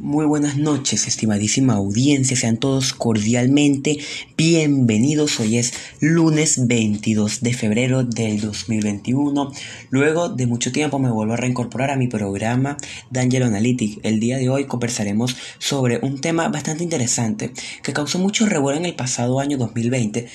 Muy buenas noches, estimadísima audiencia. Sean todos cordialmente bienvenidos. Hoy es lunes 22 de febrero del 2021. Luego de mucho tiempo me vuelvo a reincorporar a mi programa Danger Analytic. El día de hoy conversaremos sobre un tema bastante interesante que causó mucho revuelo en el pasado año 2020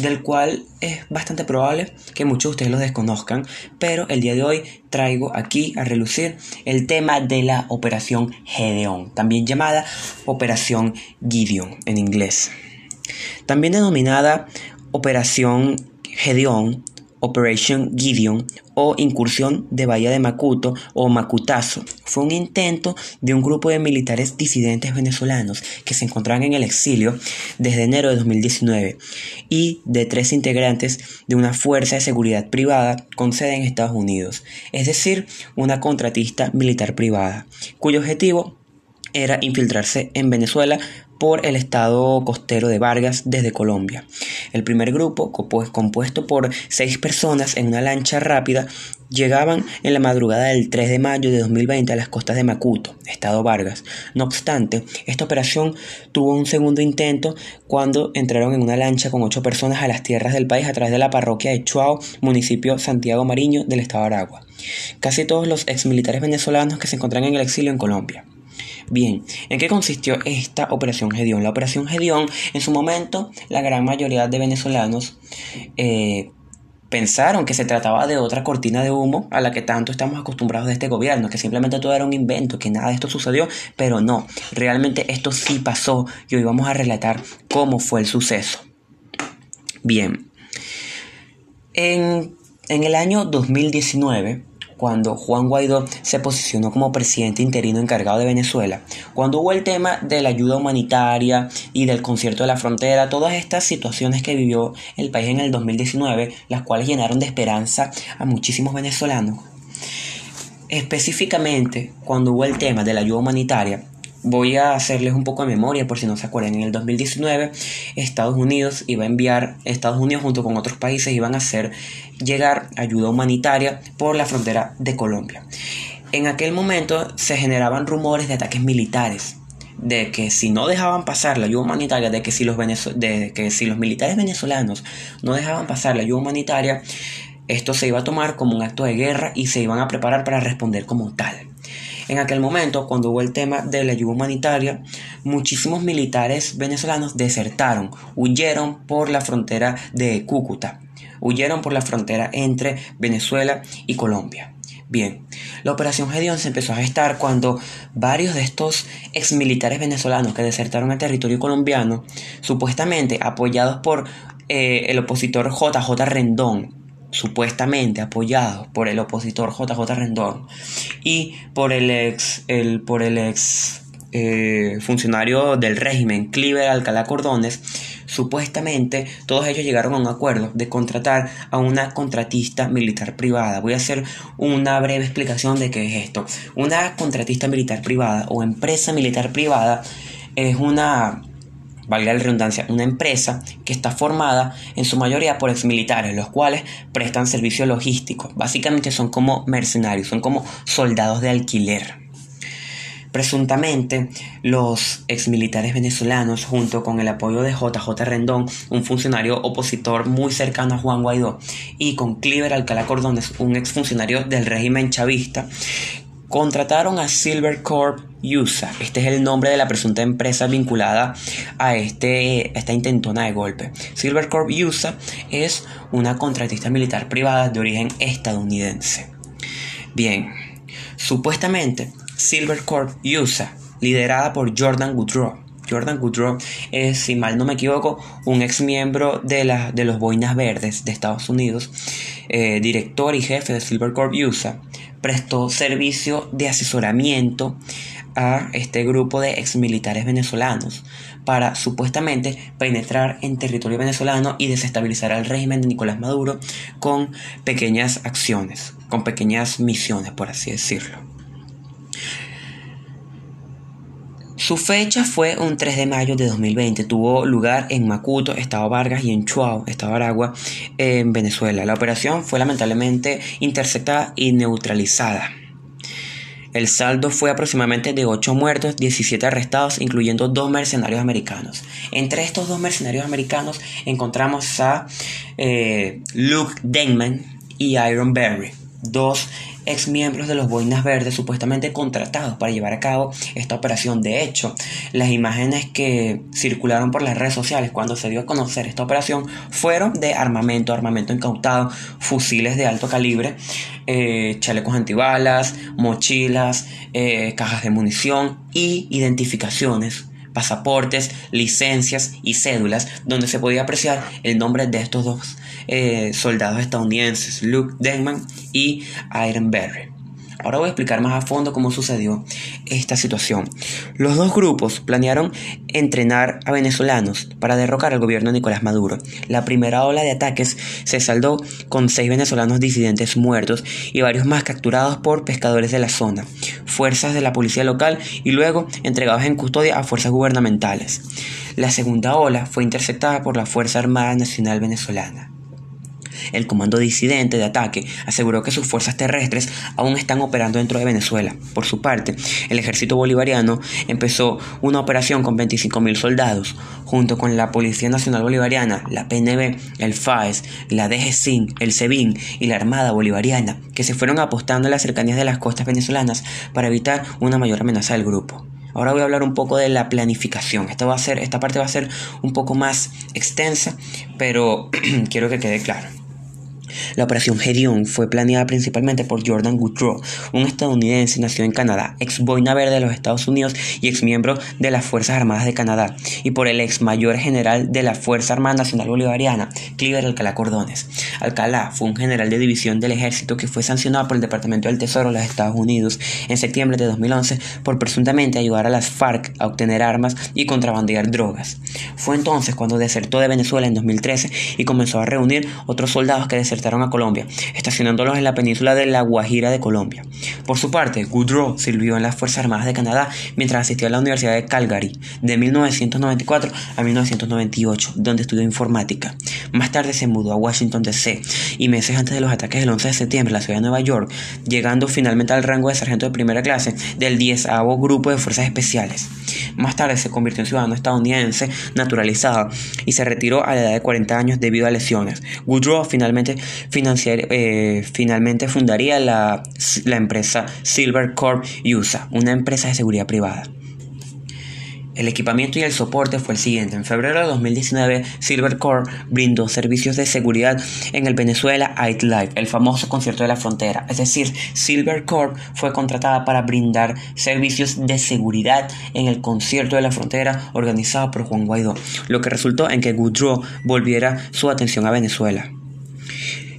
del cual es bastante probable que muchos de ustedes lo desconozcan, pero el día de hoy traigo aquí a relucir el tema de la Operación Gedeon, también llamada Operación Gideon en inglés. También denominada Operación Gedeon Operation Gideon o incursión de Bahía de Macuto o Macutazo. Fue un intento de un grupo de militares disidentes venezolanos que se encontraban en el exilio desde enero de 2019 y de tres integrantes de una fuerza de seguridad privada con sede en Estados Unidos, es decir, una contratista militar privada, cuyo objetivo era infiltrarse en Venezuela por el estado costero de Vargas desde Colombia. El primer grupo, compuesto por seis personas en una lancha rápida, llegaban en la madrugada del 3 de mayo de 2020 a las costas de Macuto, estado Vargas. No obstante, esta operación tuvo un segundo intento cuando entraron en una lancha con ocho personas a las tierras del país a través de la parroquia de Chuao, municipio Santiago Mariño del estado de Aragua. Casi todos los exmilitares venezolanos que se encuentran en el exilio en Colombia. Bien, ¿en qué consistió esta operación Gedeón? La operación Gedeón, en su momento, la gran mayoría de venezolanos eh, pensaron que se trataba de otra cortina de humo a la que tanto estamos acostumbrados de este gobierno, que simplemente todo era un invento, que nada de esto sucedió, pero no, realmente esto sí pasó y hoy vamos a relatar cómo fue el suceso. Bien, en, en el año 2019, cuando Juan Guaidó se posicionó como presidente interino encargado de Venezuela, cuando hubo el tema de la ayuda humanitaria y del concierto de la frontera, todas estas situaciones que vivió el país en el 2019, las cuales llenaron de esperanza a muchísimos venezolanos. Específicamente, cuando hubo el tema de la ayuda humanitaria, Voy a hacerles un poco de memoria por si no se acuerdan. En el 2019 Estados Unidos iba a enviar, Estados Unidos junto con otros países iban a hacer llegar ayuda humanitaria por la frontera de Colombia. En aquel momento se generaban rumores de ataques militares, de que si no dejaban pasar la ayuda humanitaria, de que si los, de que si los militares venezolanos no dejaban pasar la ayuda humanitaria, esto se iba a tomar como un acto de guerra y se iban a preparar para responder como tal. En aquel momento, cuando hubo el tema de la ayuda humanitaria, muchísimos militares venezolanos desertaron, huyeron por la frontera de Cúcuta, huyeron por la frontera entre Venezuela y Colombia. Bien, la operación Gedeón se empezó a gestar cuando varios de estos exmilitares venezolanos que desertaron al territorio colombiano, supuestamente apoyados por eh, el opositor JJ Rendón, supuestamente apoyados por el opositor JJ Rendón y por el ex, el, por el ex eh, funcionario del régimen, Cliver Alcalá Cordones, supuestamente todos ellos llegaron a un acuerdo de contratar a una contratista militar privada. Voy a hacer una breve explicación de qué es esto. Una contratista militar privada o empresa militar privada es una valga la redundancia, una empresa que está formada en su mayoría por exmilitares, los cuales prestan servicio logístico. Básicamente son como mercenarios, son como soldados de alquiler. Presuntamente, los exmilitares venezolanos, junto con el apoyo de JJ Rendón, un funcionario opositor muy cercano a Juan Guaidó, y con Cliver Alcalá Cordones, un exfuncionario del régimen chavista, contrataron a Silver Corp USA. Este es el nombre de la presunta empresa vinculada a, este, esta intentona de golpe. Silver Corp USA es una contratista militar privada de origen estadounidense. Bien, supuestamente Silver Corp USA, liderada por Jordan Woodrow. Jordan Woodrow es, si mal no me equivoco, un ex miembro de, la, de los Boinas Verdes de Estados Unidos, eh, director y jefe de Silver Corp USA prestó servicio de asesoramiento a este grupo de exmilitares venezolanos para supuestamente penetrar en territorio venezolano y desestabilizar al régimen de Nicolás Maduro con pequeñas acciones, con pequeñas misiones, por así decirlo. Su fecha fue un 3 de mayo de 2020. Tuvo lugar en Macuto, Estado Vargas, y en Chuao, Estado Aragua, en Venezuela. La operación fue lamentablemente interceptada y neutralizada. El saldo fue aproximadamente de 8 muertos, 17 arrestados, incluyendo dos mercenarios americanos. Entre estos dos mercenarios americanos encontramos a eh, Luke Denman y Iron Berry, dos ex miembros de los Boinas Verdes supuestamente contratados para llevar a cabo esta operación. De hecho, las imágenes que circularon por las redes sociales cuando se dio a conocer esta operación fueron de armamento, armamento incautado, fusiles de alto calibre, eh, chalecos antibalas, mochilas, eh, cajas de munición y identificaciones pasaportes, licencias y cédulas, donde se podía apreciar el nombre de estos dos eh, soldados estadounidenses, Luke Denman y Iron Berry. Ahora voy a explicar más a fondo cómo sucedió esta situación. Los dos grupos planearon entrenar a venezolanos para derrocar al gobierno de Nicolás Maduro. La primera ola de ataques se saldó con seis venezolanos disidentes muertos y varios más capturados por pescadores de la zona, fuerzas de la policía local y luego entregados en custodia a fuerzas gubernamentales. La segunda ola fue interceptada por la Fuerza Armada Nacional Venezolana. El comando disidente de ataque aseguró que sus fuerzas terrestres aún están operando dentro de Venezuela. Por su parte, el ejército bolivariano empezó una operación con 25.000 soldados, junto con la Policía Nacional Bolivariana, la PNB, el FAES, la DGCIN, el SEBIN y la Armada Bolivariana, que se fueron apostando en las cercanías de las costas venezolanas para evitar una mayor amenaza del grupo. Ahora voy a hablar un poco de la planificación. Esta, va a ser, esta parte va a ser un poco más extensa, pero quiero que quede claro. La operación Gedeon fue planeada principalmente por Jordan Goodrow, un estadounidense nacido en Canadá, ex boina verde de los Estados Unidos y ex miembro de las Fuerzas Armadas de Canadá, y por el ex mayor general de la Fuerza Armada Nacional Bolivariana, Cliver Alcalá Cordones. Alcalá fue un general de división del ejército que fue sancionado por el Departamento del Tesoro de los Estados Unidos en septiembre de 2011 por presuntamente ayudar a las FARC a obtener armas y contrabandear drogas. Fue entonces cuando desertó de Venezuela en 2013 y comenzó a reunir otros soldados que desertaron a Colombia, estacionándolos en la península de La Guajira de Colombia. Por su parte, Goodrow sirvió en las Fuerzas Armadas de Canadá mientras asistía a la Universidad de Calgary de 1994 a 1998, donde estudió informática. Más tarde se mudó a Washington DC y meses antes de los ataques del 11 de septiembre en la ciudad de Nueva York, llegando finalmente al rango de sargento de primera clase del 10 Grupo de Fuerzas Especiales. Más tarde se convirtió en ciudadano estadounidense naturalizado y se retiró a la edad de 40 años debido a lesiones. Woodrow finalmente, eh, finalmente fundaría la, la empresa Silver Corp USA, una empresa de seguridad privada. El equipamiento y el soporte fue el siguiente. En febrero de 2019, Silvercore brindó servicios de seguridad en el Venezuela Night Live, el famoso concierto de la frontera. Es decir, Silvercore fue contratada para brindar servicios de seguridad en el concierto de la frontera organizado por Juan Guaidó, lo que resultó en que Goodrow volviera su atención a Venezuela.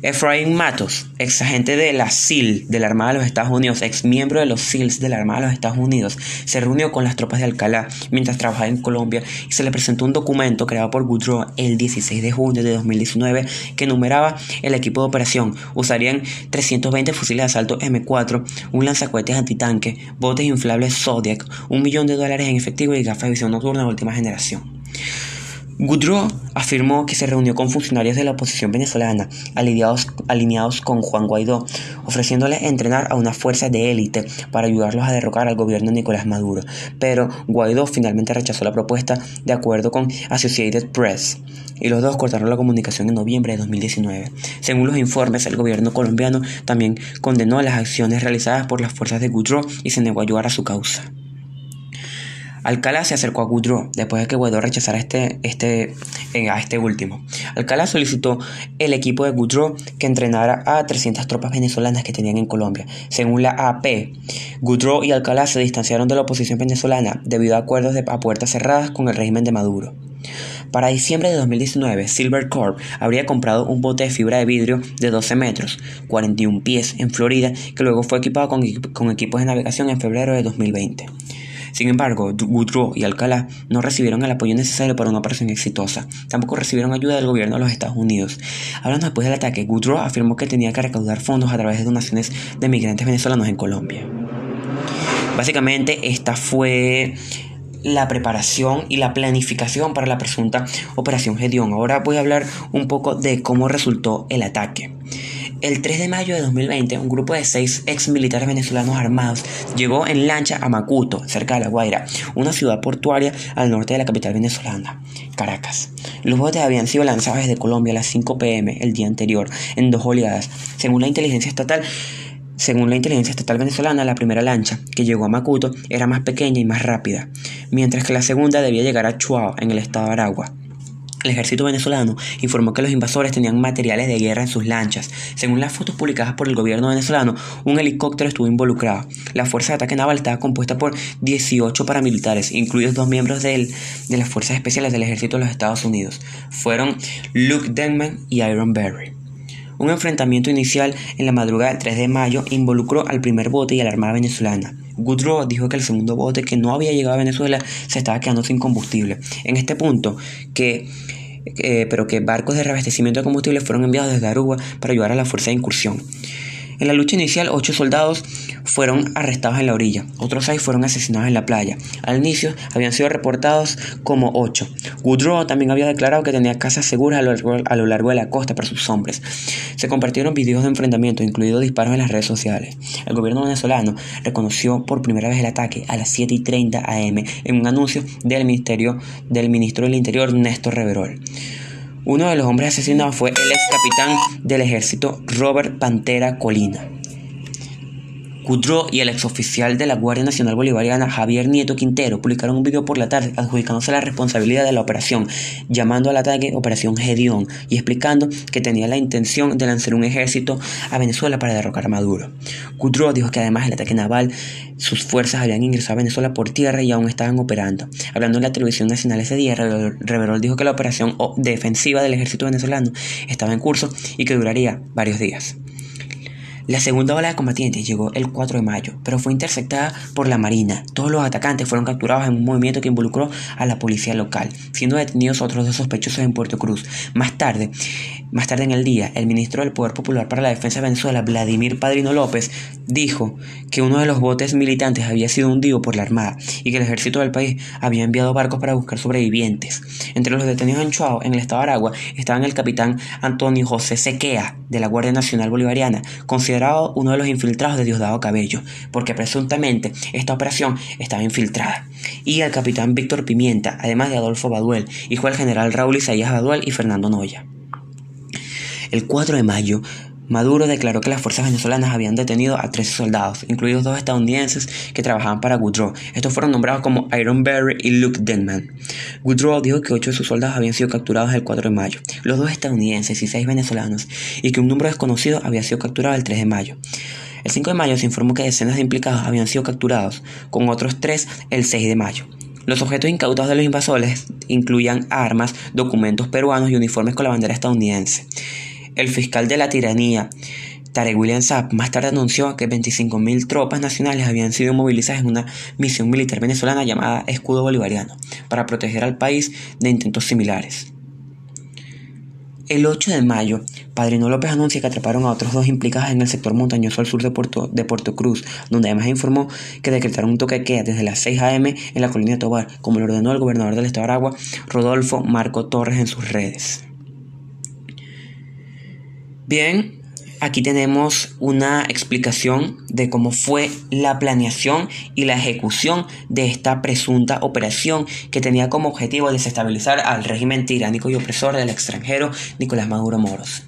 Efraín Matos, ex agente de la SEAL de la Armada de los Estados Unidos, ex miembro de los SEALs de la Armada de los Estados Unidos, se reunió con las tropas de Alcalá mientras trabajaba en Colombia y se le presentó un documento creado por Goodrow el 16 de junio de 2019 que enumeraba el equipo de operación. Usarían 320 fusiles de asalto M4, un lanzacohetes antitanque, botes inflables Zodiac, un millón de dólares en efectivo y gafas de visión nocturna de última generación. Goodrow afirmó que se reunió con funcionarios de la oposición venezolana alineados, con Juan Guaidó, ofreciéndole entrenar a una fuerza de élite para ayudarlos a derrocar al gobierno de Nicolás Maduro. Pero Guaidó finalmente rechazó la propuesta de acuerdo con Associated Press y los dos cortaron la comunicación en noviembre de 2019. Según los informes, el gobierno colombiano también condenó las acciones realizadas por las fuerzas de Goodrow y se negó a ayudar a su causa. Alcalá se acercó a Goodrow después de que Guaidó rechazara este, este, eh, a este último. Alcalá solicitó el equipo de Goodrow que entrenara a 300 tropas venezolanas que tenían en Colombia. Según la AP, Goodrow y Alcalá se distanciaron de la oposición venezolana debido a acuerdos a puertas cerradas con el régimen de Maduro. Para diciembre de 2019, Silver Corp habría comprado un bote de fibra de vidrio de 12 metros, 41 pies, en Florida, que luego fue equipado con, con equipos de navegación en febrero de 2020. Sin embargo, Woodrow y Alcalá no recibieron el apoyo necesario para una operación exitosa. Tampoco recibieron ayuda del gobierno de los Estados Unidos. Hablando después del ataque, Woodrow afirmó que tenía que recaudar fondos a través de donaciones de migrantes venezolanos en Colombia. Básicamente, esta fue la preparación y la planificación para la presunta Operación Gedeón. Ahora voy a hablar un poco de cómo resultó el ataque. El 3 de mayo de 2020, un grupo de seis ex militares venezolanos armados llegó en lancha a Macuto, cerca de La Guaira, una ciudad portuaria al norte de la capital venezolana, Caracas. Los botes habían sido lanzados desde Colombia a las 5 pm el día anterior, en dos oleadas. Según la inteligencia estatal, según la inteligencia estatal venezolana, la primera lancha, que llegó a Macuto, era más pequeña y más rápida, mientras que la segunda debía llegar a Chuao, en el estado de Aragua. El ejército venezolano informó que los invasores tenían materiales de guerra en sus lanchas. Según las fotos publicadas por el gobierno venezolano, un helicóptero estuvo involucrado. La fuerza de ataque naval estaba compuesta por 18 paramilitares, incluidos dos miembros de las fuerzas especiales del ejército de los Estados Unidos. Fueron Luke Denman y Iron Berry. Un enfrentamiento inicial en la madrugada del 3 de mayo involucró al primer bote y a la Armada venezolana. Goodrow dijo que el segundo bote que no había llegado a Venezuela se estaba quedando sin combustible. En este punto, que eh, pero que barcos de reabastecimiento de combustible fueron enviados desde Aruba para ayudar a la fuerza de incursión. En la lucha inicial, ocho soldados fueron arrestados en la orilla, otros seis fueron asesinados en la playa. Al inicio habían sido reportados como ocho. Woodrow también había declarado que tenía casas seguras a lo, largo, de la costa para sus hombres. Se compartieron videos de enfrentamiento, incluidos disparos en las redes sociales. El gobierno venezolano reconoció por primera vez el ataque a las 7 y 30 am en un anuncio del, ministerio, del ministro del Interior, Néstor Reverol. Uno de los hombres asesinados fue el ex capitán del ejército Robert Pantera Colina. Cudro y el exoficial de la Guardia Nacional Bolivariana Javier Nieto Quintero publicaron un video por la tarde adjudicándose la responsabilidad de la operación, llamando al ataque Operación Gedeón y explicando que tenía la intención de lanzar un ejército a Venezuela para derrocar a Maduro. Cudro dijo que además del ataque naval, sus fuerzas habían ingresado a Venezuela por tierra y aún estaban operando. Hablando en la televisión nacional ese día, Reverol dijo que la operación defensiva del ejército venezolano estaba en curso y que duraría varios días. La segunda ola de combatientes llegó el 4 de mayo, pero fue interceptada por la Marina. Todos los atacantes fueron capturados en un movimiento que involucró a la policía local, siendo detenidos otros dos sospechosos en Puerto Cruz. Más tarde, más tarde en el día, el ministro del Poder Popular para la Defensa de Venezuela, Vladimir Padrino López, dijo que uno de los botes militantes había sido hundido por la Armada y que el ejército del país había enviado barcos para buscar sobrevivientes. Entre los detenidos en Chuao, en el estado de Aragua, estaban el capitán Antonio José Sequea, de la Guardia Nacional Bolivariana, considerado uno de los infiltrados de Diosdado Cabello, porque presuntamente esta operación estaba infiltrada, y el capitán Víctor Pimienta, además de Adolfo Baduel, hijo del general Raúl Isaías Baduel y Fernando Noya. El 4 de mayo, Maduro declaró que las fuerzas venezolanas habían detenido a 13 soldados, incluidos dos estadounidenses que trabajaban para Woodrow. Estos fueron nombrados como Iron Berry y Luke Denman. Woodrow dijo que ocho de sus soldados habían sido capturados el 4 de mayo, los dos estadounidenses y seis venezolanos, y que un número desconocido había sido capturado el 3 de mayo. El 5 de mayo se informó que decenas de implicados habían sido capturados, con otros tres el 6 de mayo. Los objetos incautados de los invasores incluían armas, documentos peruanos y uniformes con la bandera estadounidense. El fiscal de la tiranía, Tarek William Saab, más tarde anunció que 25.000 tropas nacionales habían sido movilizadas en una misión militar venezolana llamada Escudo Bolivariano, para proteger al país de intentos similares. El 8 de mayo, Padrino López anuncia que atraparon a otros dos implicados en el sector montañoso al sur de Puerto, de Puerto Cruz, donde además informó que decretaron un toque de queda desde las 6 a.m. en la colina de Tobar, como lo ordenó el gobernador del estado de Aragua, Rodolfo Marco Torres, en sus redes. Bien, aquí tenemos una explicación de cómo fue la planeación y la ejecución de esta presunta operación que tenía como objetivo desestabilizar al régimen tiránico y opresor del extranjero Nicolás Maduro Moros.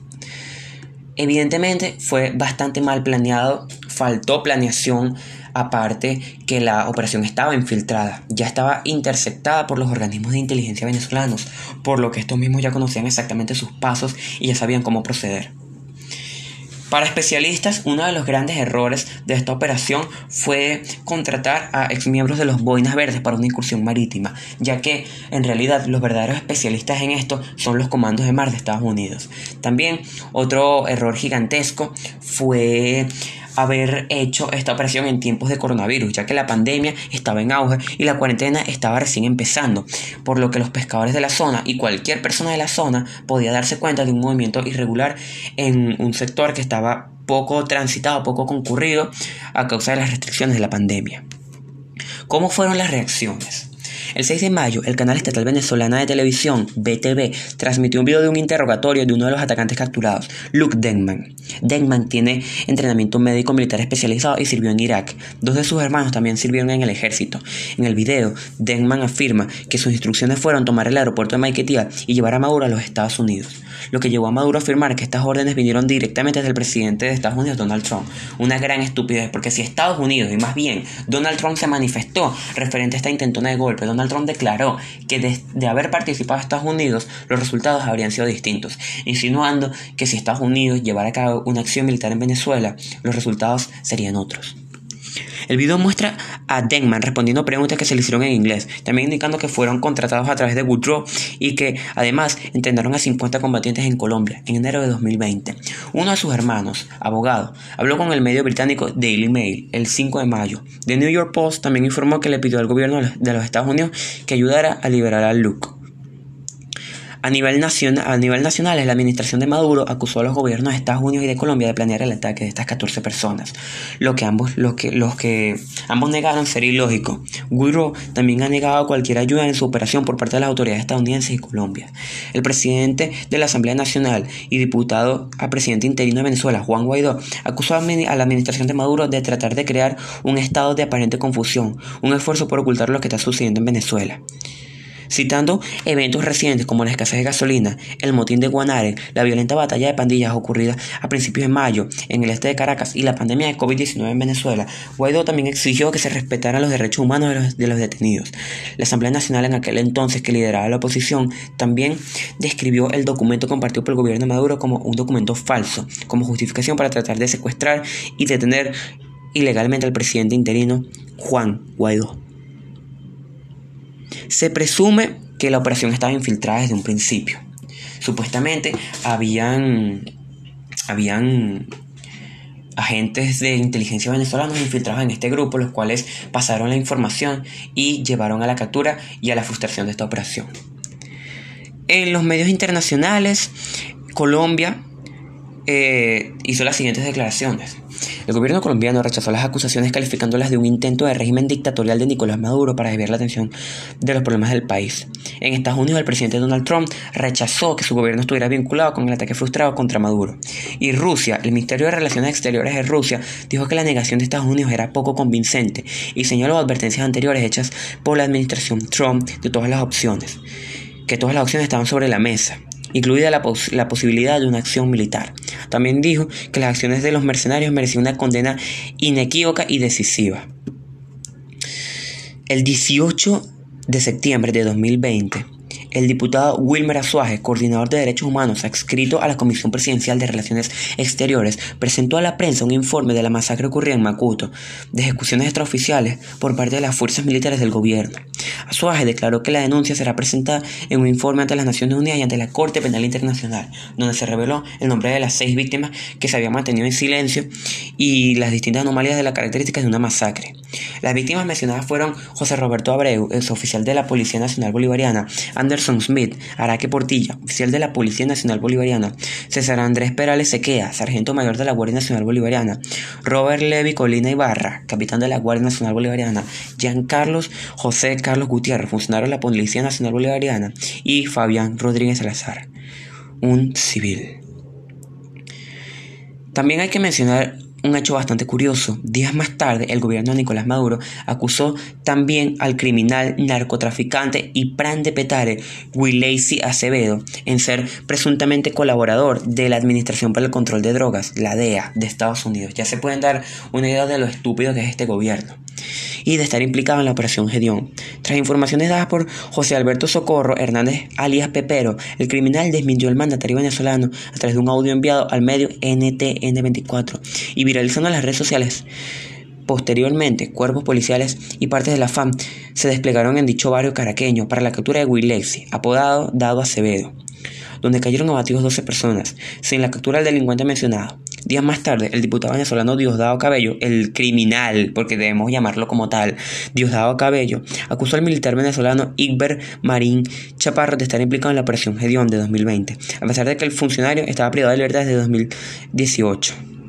Evidentemente fue bastante mal planeado, faltó planeación, aparte que la operación estaba infiltrada, ya estaba interceptada por los organismos de inteligencia venezolanos, por lo que estos mismos ya conocían exactamente sus pasos y ya sabían cómo proceder. Para especialistas, uno de los grandes errores de esta operación fue contratar a exmiembros de los Boinas Verdes para una incursión marítima, ya que en realidad los verdaderos especialistas en esto son los comandos de mar de Estados Unidos. También otro error gigantesco fue haber hecho esta operación en tiempos de coronavirus, ya que la pandemia estaba en auge y la cuarentena estaba recién empezando, por lo que los pescadores de la zona y cualquier persona de la zona podía darse cuenta de un movimiento irregular en un sector que estaba poco transitado, poco concurrido a causa de las restricciones de la pandemia. ¿Cómo fueron las reacciones? El 6 de mayo, el canal estatal venezolana de televisión, BTV, transmitió un video de un interrogatorio de uno de los atacantes capturados, Luke Denman. Denman tiene entrenamiento médico militar especializado y sirvió en Irak. Dos de sus hermanos también sirvieron en el ejército. En el video, Denman afirma que sus instrucciones fueron tomar el aeropuerto de Maiquetía y llevar a Maduro a los Estados Unidos, lo que llevó a Maduro a afirmar que estas órdenes vinieron directamente del presidente de Estados Unidos, Donald Trump. Una gran estupidez, porque si Estados Unidos, y más bien Donald Trump se manifestó referente a esta intentona de golpe, Donald Trump declaró que de, de haber participado Estados Unidos, los resultados habrían sido distintos, insinuando que si Estados Unidos llevara a cabo una acción militar en Venezuela, los resultados serían otros. El video muestra a Denman respondiendo preguntas que se le hicieron en inglés, también indicando que fueron contratados a través de Woodrow y que además entrenaron a 50 combatientes en Colombia en enero de 2020. Uno de sus hermanos, abogado, habló con el medio británico Daily Mail el 5 de mayo. The New York Post también informó que le pidió al gobierno de los Estados Unidos que ayudara a liberar a Luke. A nivel, nacional, a nivel nacional, la administración de Maduro acusó a los gobiernos de Estados Unidos y de Colombia de planear el ataque de estas 14 personas, lo que ambos, los que ambos negaron ser ilógico. Guiro también ha negado cualquier ayuda en su operación por parte de las autoridades estadounidenses y Colombia. El presidente de la Asamblea Nacional y diputado a presidente interino de Venezuela, Juan Guaidó, acusó a la administración de Maduro de tratar de crear un estado de aparente confusión, un esfuerzo por ocultar lo que está sucediendo en Venezuela citando eventos recientes como la escasez de gasolina, el motín de Guanare, la violenta batalla de pandillas ocurrida a principios de mayo en el este de Caracas y la pandemia de COVID-19 en Venezuela, Guaidó también exigió que se respetaran los derechos humanos de los, de los detenidos. La Asamblea Nacional en aquel entonces que lideraba la oposición también describió el documento compartido por el gobierno de Maduro como un documento falso, como justificación para tratar de secuestrar y detener ilegalmente al presidente interino Juan Guaidó. Se presume que la operación estaba infiltrada desde un principio. Supuestamente habían, habían agentes de inteligencia venezolanos infiltrados en este grupo, los cuales pasaron la información y llevaron a la captura y a la frustración de esta operación. En los medios internacionales, Colombia eh, hizo las siguientes declaraciones. El gobierno colombiano rechazó las acusaciones calificándolas de un intento de régimen dictatorial de Nicolás Maduro para desviar la atención de los problemas del país. En Estados Unidos, el presidente Donald Trump rechazó que su gobierno estuviera vinculado con el ataque frustrado contra Maduro. Y Rusia, el Ministerio de Relaciones Exteriores de Rusia, dijo que la negación de Estados Unidos era poco convincente y señaló advertencias anteriores hechas por la administración Trump de todas las opciones, que todas las opciones estaban sobre la mesa incluida la, posibilidad de una acción militar. También dijo que las acciones de los mercenarios merecían una condena inequívoca y decisiva. El 18 de septiembre de 2020, el diputado Wilmer Azuaje, coordinador de derechos humanos adscrito a la Comisión Presidencial de Relaciones Exteriores, presentó a la prensa un informe de la masacre ocurrida en Macuto, de ejecuciones extraoficiales por parte de las fuerzas militares del gobierno. Azuaje declaró que la denuncia será presentada en un informe ante las Naciones Unidas y ante la Corte Penal Internacional, donde se reveló el nombre de las seis víctimas que se habían mantenido en silencio y las distintas anomalías de las características de una masacre. Las víctimas mencionadas fueron José Roberto Abreu, ex oficial de la Policía Nacional Bolivariana, Anderson Smith, Araque Portilla, oficial de la Policía Nacional Bolivariana, César Andrés Perales Sequea, sargento mayor de la Guardia Nacional Bolivariana, Robert Levy Colina Ibarra, capitán de la Guardia Nacional Bolivariana, Jean Carlos José Carlos Gutiérrez, funcionario de la Policía Nacional Bolivariana, y Fabián Rodríguez Salazar, un civil. También hay que mencionar un hecho bastante curioso. Días más tarde, el gobierno de Nicolás Maduro acusó también al criminal narcotraficante y pran de Petare, Willacy Acevedo, en ser presuntamente colaborador de la Administración para el Control de Drogas, la DEA, de Estados Unidos. Ya se pueden dar una idea de lo estúpido que es este gobierno y de estar implicado en la operación Gedeón. Tras informaciones dadas por José Alberto Socorro Hernández alias Pepero, el criminal desmintió al mandatario venezolano a través de un audio enviado al medio NTN24 y viralizando en las redes sociales. Posteriormente, cuerpos policiales y partes de la FAM se desplegaron en dicho barrio caraqueño para la captura de Willexi, apodado Dado Acevedo, donde cayeron abatidos 12 personas, sin la captura del delincuente mencionado. Días más tarde, el diputado venezolano Diosdado Cabello, el criminal, porque debemos llamarlo como tal, Diosdado Cabello, acusó al militar venezolano Igber Marín Chaparro de estar implicado en la operación Gedeón de 2020, a pesar de que el funcionario estaba privado de libertad desde 2018.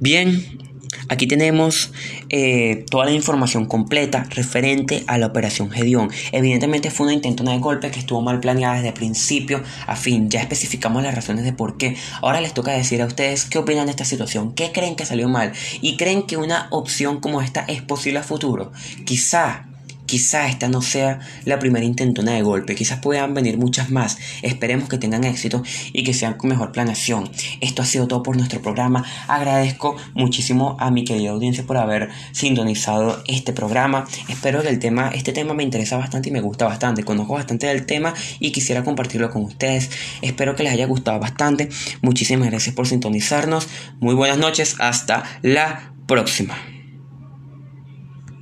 Bien, aquí tenemos eh, toda la información completa referente a la operación Gedeón. Evidentemente fue una intentona de golpe que estuvo mal planeada desde principio a fin. Ya especificamos las razones de por qué. Ahora les toca decir a ustedes qué opinan de esta situación, qué creen que salió mal y creen que una opción como esta es posible a futuro. Quizá Quizá esta no sea la primera intentona de golpe, quizás puedan venir muchas más. Esperemos que tengan éxito y que sean con mejor planeación. Esto ha sido todo por nuestro programa. Agradezco muchísimo a mi querida audiencia por haber sintonizado este programa. Espero que el tema, este tema me interesa bastante y me gusta bastante. Conozco bastante del tema y quisiera compartirlo con ustedes. Espero que les haya gustado bastante. Muchísimas gracias por sintonizarnos. Muy buenas noches. Hasta la próxima.